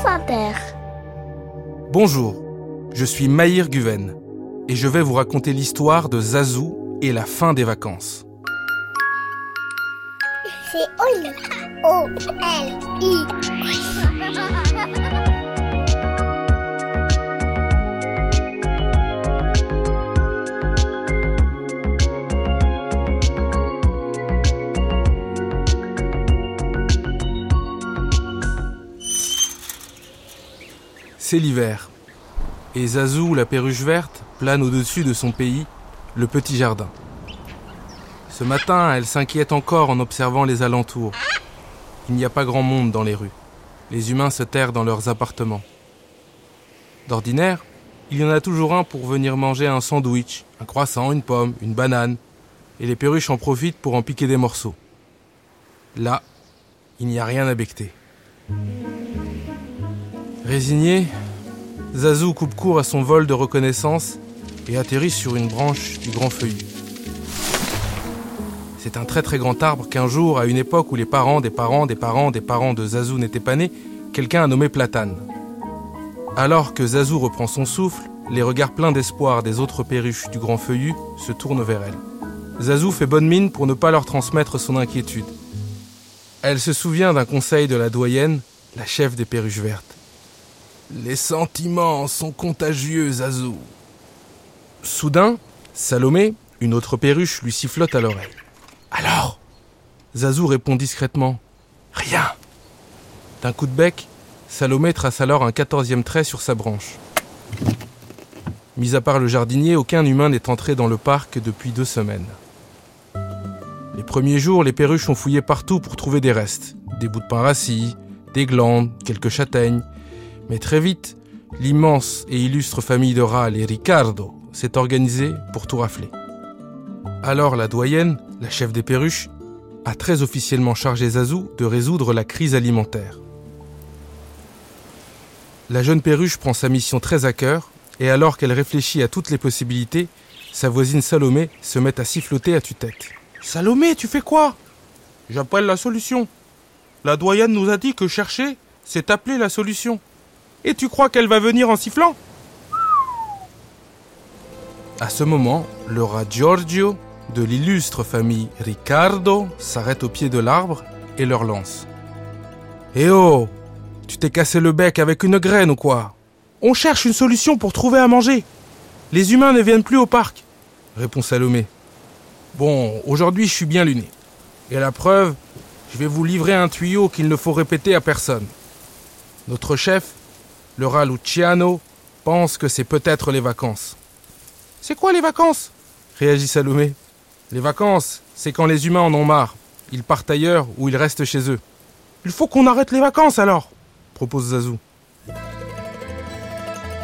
France Inter. Bonjour, je suis Maïr Guven et je vais vous raconter l'histoire de Zazou et la fin des vacances. C'est Oli. C'est l'hiver. Et Zazou, la perruche verte, plane au-dessus de son pays, le petit jardin. Ce matin, elle s'inquiète encore en observant les alentours. Il n'y a pas grand monde dans les rues. Les humains se terrent dans leurs appartements. D'ordinaire, il y en a toujours un pour venir manger un sandwich, un croissant, une pomme, une banane, et les perruches en profitent pour en piquer des morceaux. Là, il n'y a rien à becter. Résigné, Zazou coupe court à son vol de reconnaissance et atterrit sur une branche du grand feuillu. C'est un très très grand arbre qu'un jour, à une époque où les parents des parents des parents des parents de Zazou n'étaient pas nés, quelqu'un a nommé Platane. Alors que Zazou reprend son souffle, les regards pleins d'espoir des autres perruches du grand feuillu se tournent vers elle. Zazou fait bonne mine pour ne pas leur transmettre son inquiétude. Elle se souvient d'un conseil de la doyenne, la chef des perruches vertes. Les sentiments sont contagieux, Zazou. Soudain, Salomé, une autre perruche, lui sifflote à l'oreille. Alors? Zazou répond discrètement. Rien. D'un coup de bec, Salomé trace alors un quatorzième trait sur sa branche. Mis à part le jardinier, aucun humain n'est entré dans le parc depuis deux semaines. Les premiers jours, les perruches ont fouillé partout pour trouver des restes. Des bouts de pain rassis, des glandes, quelques châtaignes. Mais très vite, l'immense et illustre famille de rats, les Ricardo, s'est organisée pour tout rafler. Alors la doyenne, la chef des perruches, a très officiellement chargé Zazou de résoudre la crise alimentaire. La jeune perruche prend sa mission très à cœur, et alors qu'elle réfléchit à toutes les possibilités, sa voisine Salomé se met à siffloter à tue-tête. Salomé, tu fais quoi? J'appelle la solution. La doyenne nous a dit que chercher, c'est appeler la solution. Et tu crois qu'elle va venir en sifflant? À ce moment, le rat Giorgio, de l'illustre famille Riccardo, s'arrête au pied de l'arbre et leur lance. Eh oh Tu t'es cassé le bec avec une graine ou quoi? On cherche une solution pour trouver à manger. Les humains ne viennent plus au parc, répond Salomé. Bon, aujourd'hui je suis bien luné. Et la preuve, je vais vous livrer un tuyau qu'il ne faut répéter à personne. Notre chef, le rat Luciano, pense que c'est peut-être les vacances. C'est quoi les vacances? réagit Salomé. Les vacances, c'est quand les humains en ont marre. Ils partent ailleurs ou ils restent chez eux. Il faut qu'on arrête les vacances alors, propose Zazou.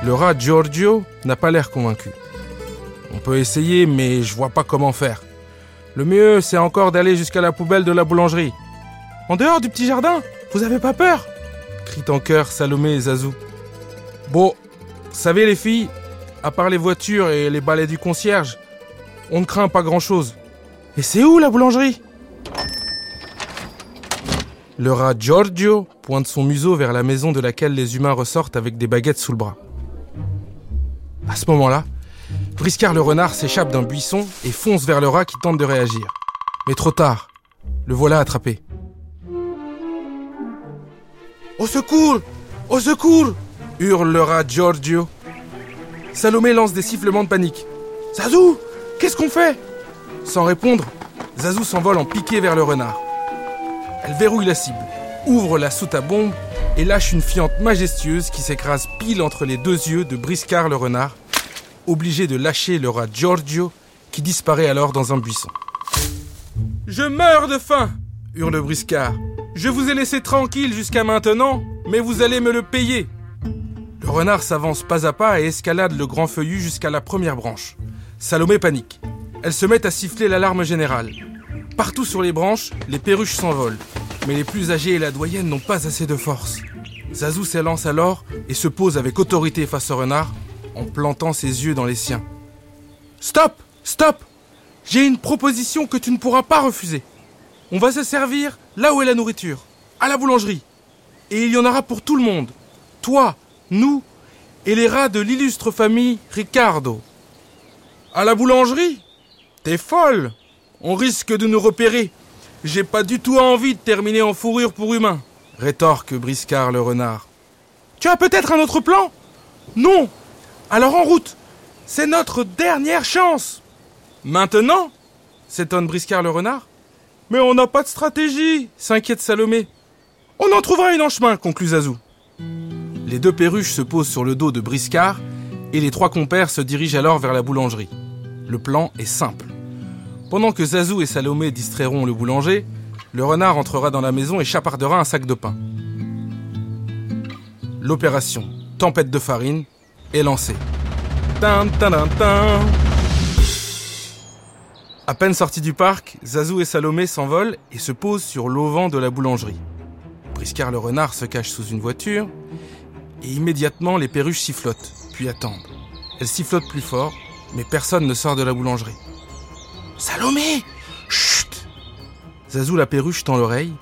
Le rat Giorgio n'a pas l'air convaincu. On peut essayer, mais je vois pas comment faire. Le mieux, c'est encore d'aller jusqu'à la poubelle de la boulangerie. En dehors du petit jardin Vous avez pas peur? crient en chœur Salomé et Zazou. Bon, savez les filles, à part les voitures et les balais du concierge, on ne craint pas grand-chose. Et c'est où la boulangerie? Le rat Giorgio pointe son museau vers la maison de laquelle les humains ressortent avec des baguettes sous le bras. À ce moment-là, Briscard le renard s'échappe d'un buisson et fonce vers le rat qui tente de réagir. Mais trop tard, le voilà attrapé. Au secours Au secours hurle le rat Giorgio. Salomé lance des sifflements de panique. Zazou Qu'est-ce qu'on fait? Sans répondre, Zazou s'envole en piqué vers le renard. Elle verrouille la cible, ouvre la soute à bombe et lâche une fiente majestueuse qui s'écrase pile entre les deux yeux de Briscard le renard, obligé de lâcher le rat Giorgio qui disparaît alors dans un buisson. Je meurs de faim hurle Briscard. Je vous ai laissé tranquille jusqu'à maintenant, mais vous allez me le payer. Le renard s'avance pas à pas et escalade le grand feuillu jusqu'à la première branche. Salomé panique. Elle se met à siffler l'alarme générale. Partout sur les branches, les perruches s'envolent. Mais les plus âgés et la doyenne n'ont pas assez de force. Zazou s'élance alors et se pose avec autorité face au renard en plantant ses yeux dans les siens. Stop Stop J'ai une proposition que tu ne pourras pas refuser. On va se servir là où est la nourriture, à la boulangerie. Et il y en aura pour tout le monde. Toi, nous et les rats de l'illustre famille Ricardo. À la boulangerie T'es folle On risque de nous repérer. J'ai pas du tout envie de terminer en fourrure pour humain, rétorque Briscard le renard. Tu as peut-être un autre plan? Non Alors en route C'est notre dernière chance Maintenant s'étonne Briscard le renard. Mais on n'a pas de stratégie s'inquiète Salomé. On en trouvera une en chemin, conclut Zazou. Les deux perruches se posent sur le dos de Briscard et les trois compères se dirigent alors vers la boulangerie. Le plan est simple. Pendant que Zazou et Salomé distrairont le boulanger, le renard entrera dans la maison et chapardera un sac de pain. L'opération Tempête de farine est lancée. Tin, tin, tin. À peine sortis du parc, Zazou et Salomé s'envolent et se posent sur l'auvent de la boulangerie. Briscard le renard se cache sous une voiture et immédiatement les perruches sifflotent, puis attendent. Elles sifflotent plus fort, mais personne ne sort de la boulangerie. Salomé Chut Zazou la perruche tend l'oreille.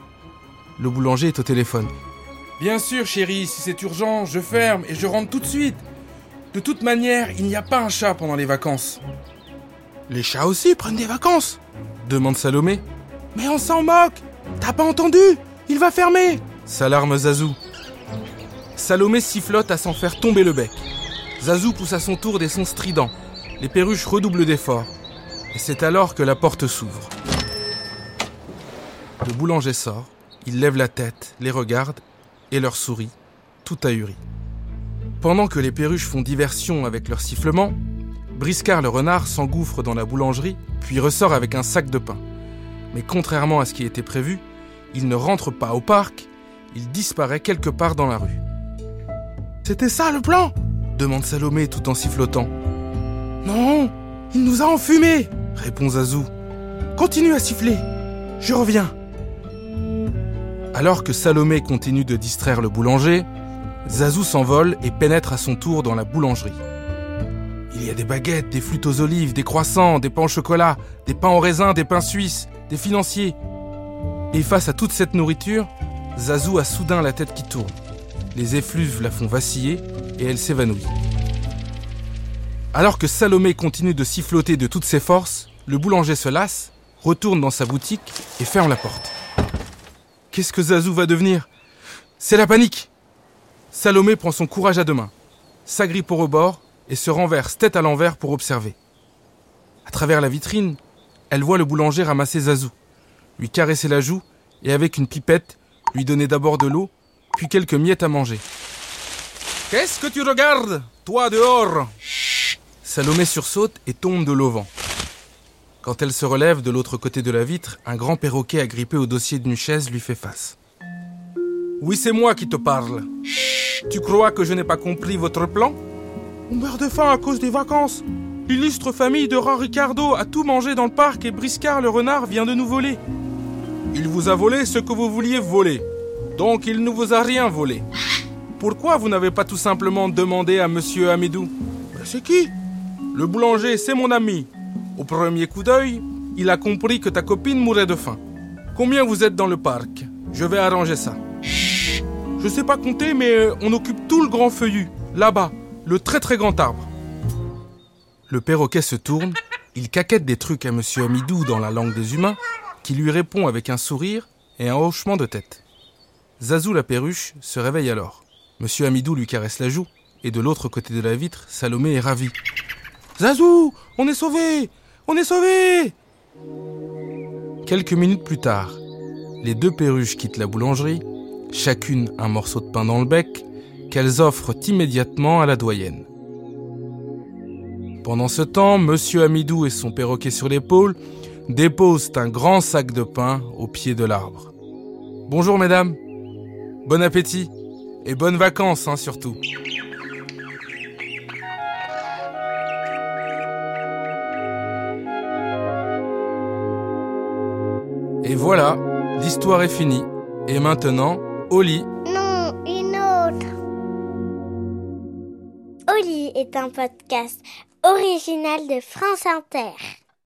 Le boulanger est au téléphone. Bien sûr, chérie, si c'est urgent, je ferme et je rentre tout de suite. De toute manière, il n'y a pas un chat pendant les vacances. Les chats aussi prennent des vacances demande Salomé. Mais on s'en moque T'as pas entendu? Il va fermer s'alarme Zazou. Salomé sifflote à s'en faire tomber le bec. Zazou pousse à son tour des sons stridents. Les perruches redoublent d'efforts. Et c'est alors que la porte s'ouvre. Le boulanger sort, il lève la tête, les regarde et leur sourit, tout ahuri. Pendant que les perruches font diversion avec leur sifflement, Briscard le renard s'engouffre dans la boulangerie, puis ressort avec un sac de pain. Mais contrairement à ce qui était prévu, il ne rentre pas au parc, il disparaît quelque part dans la rue. C'était ça le plan demande Salomé tout en sifflotant. Non, il nous a enfumés répond Zazou. Continue à siffler, je reviens. Alors que Salomé continue de distraire le boulanger, Zazou s'envole et pénètre à son tour dans la boulangerie. Il y a des baguettes, des flûtes aux olives, des croissants, des pains au chocolat, des pains au raisin, des pains suisses, des financiers. Et face à toute cette nourriture, Zazou a soudain la tête qui tourne. Les effluves la font vaciller et elle s'évanouit. Alors que Salomé continue de siffloter de toutes ses forces, le boulanger se lasse, retourne dans sa boutique et ferme la porte. Qu'est-ce que Zazou va devenir? C'est la panique Salomé prend son courage à deux mains, s'agrippe au rebord et se renverse tête à l'envers pour observer. À travers la vitrine, elle voit le boulanger ramasser Zazou, lui caresser la joue et avec une pipette, lui donner d'abord de l'eau, puis quelques miettes à manger. Qu'est-ce que tu regardes, toi dehors? Salomé sursaute et tombe de l'auvent. Quand elle se relève de l'autre côté de la vitre, un grand perroquet agrippé au dossier d'une chaise lui fait face. Oui, c'est moi qui te parle. Tu crois que je n'ai pas compris votre plan? On meurt de faim à cause des vacances. L'illustre famille de rats Ricardo a tout mangé dans le parc et Briscard le renard vient de nous voler. Il vous a volé ce que vous vouliez voler. Donc il ne vous a rien volé. Pourquoi vous n'avez pas tout simplement demandé à monsieur Amidou? C'est qui? Le boulanger, c'est mon ami. Au premier coup d'œil, il a compris que ta copine mourait de faim. Combien vous êtes dans le parc? Je vais arranger ça. Je sais pas compter, mais on occupe tout le grand feuillu, là-bas, le très très grand arbre. Le perroquet se tourne, il caquette des trucs à Monsieur Amidou dans la langue des humains, qui lui répond avec un sourire et un hochement de tête. Zazou la perruche se réveille alors. Monsieur Amidou lui caresse la joue, et de l'autre côté de la vitre, Salomé est ravie. Zazou, on est sauvé On est sauvé Quelques minutes plus tard, les deux perruches quittent la boulangerie, chacune un morceau de pain dans le bec, qu'elles offrent immédiatement à la doyenne. Pendant ce temps, Monsieur Amidou et son perroquet sur l'épaule déposent un grand sac de pain au pied de l'arbre. Bonjour mesdames, bon appétit et bonnes vacances hein, surtout. Et voilà, l'histoire est finie. Et maintenant, au lit. Non, une autre. Oli est un podcast original de France Inter.